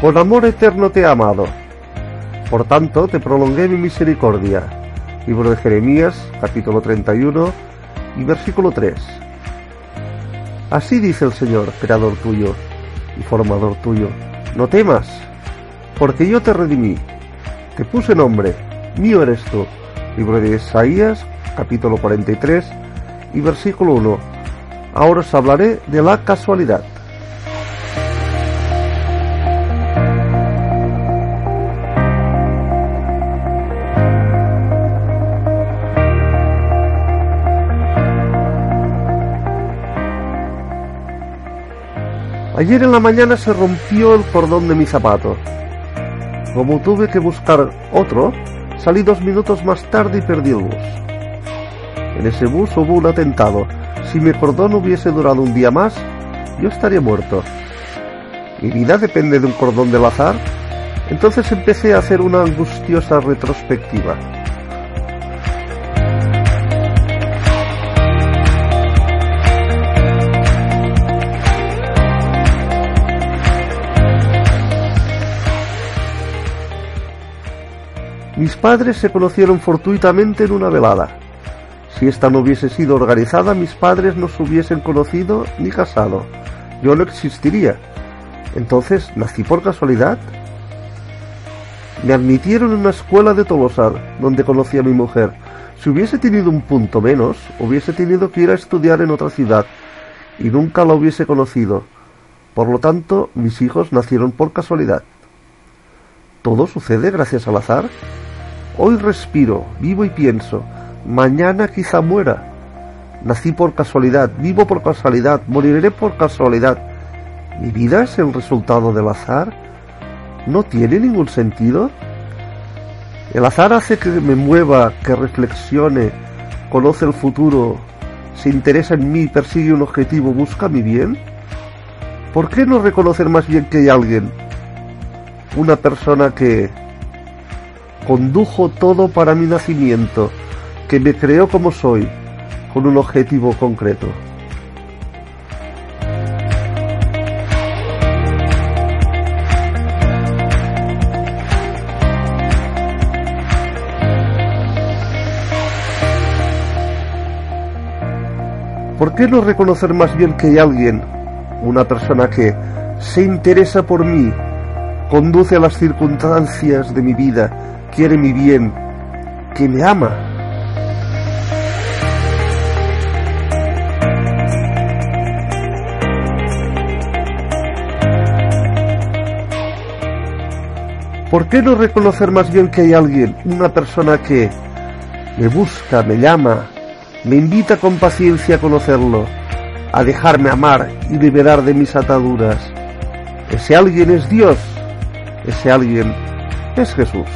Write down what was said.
Con amor eterno te he amado. Por tanto, te prolongué mi misericordia. Libro de Jeremías, capítulo 31 y versículo 3. Así dice el Señor, creador tuyo y formador tuyo. No temas, porque yo te redimí. Te puse nombre, mío eres tú. Libro de Isaías, capítulo 43 y versículo 1. Ahora os hablaré de la casualidad. Ayer en la mañana se rompió el cordón de mi zapato. Como tuve que buscar otro, salí dos minutos más tarde y perdí el bus. En ese bus hubo un atentado. Si mi cordón hubiese durado un día más, yo estaría muerto. ¿Mi vida depende de un cordón del azar? Entonces empecé a hacer una angustiosa retrospectiva. Mis padres se conocieron fortuitamente en una velada. Si esta no hubiese sido organizada, mis padres no se hubiesen conocido ni casado. Yo no existiría. Entonces, ¿nací por casualidad? Me admitieron en una escuela de Tolosar, donde conocí a mi mujer. Si hubiese tenido un punto menos, hubiese tenido que ir a estudiar en otra ciudad, y nunca la hubiese conocido. Por lo tanto, mis hijos nacieron por casualidad. ¿Todo sucede gracias al azar? Hoy respiro, vivo y pienso. Mañana quizá muera. Nací por casualidad, vivo por casualidad, moriré por casualidad. ¿Mi vida es el resultado del azar? ¿No tiene ningún sentido? ¿El azar hace que me mueva, que reflexione, conoce el futuro, se interesa en mí, persigue un objetivo, busca mi bien? ¿Por qué no reconocer más bien que hay alguien, una persona que condujo todo para mi nacimiento, que me creó como soy, con un objetivo concreto. ¿Por qué no reconocer más bien que hay alguien, una persona que se interesa por mí, conduce a las circunstancias de mi vida, quiere mi bien, que me ama. ¿Por qué no reconocer más bien que hay alguien, una persona que me busca, me llama, me invita con paciencia a conocerlo, a dejarme amar y liberar de mis ataduras? Ese alguien es Dios, ese alguien es Jesús.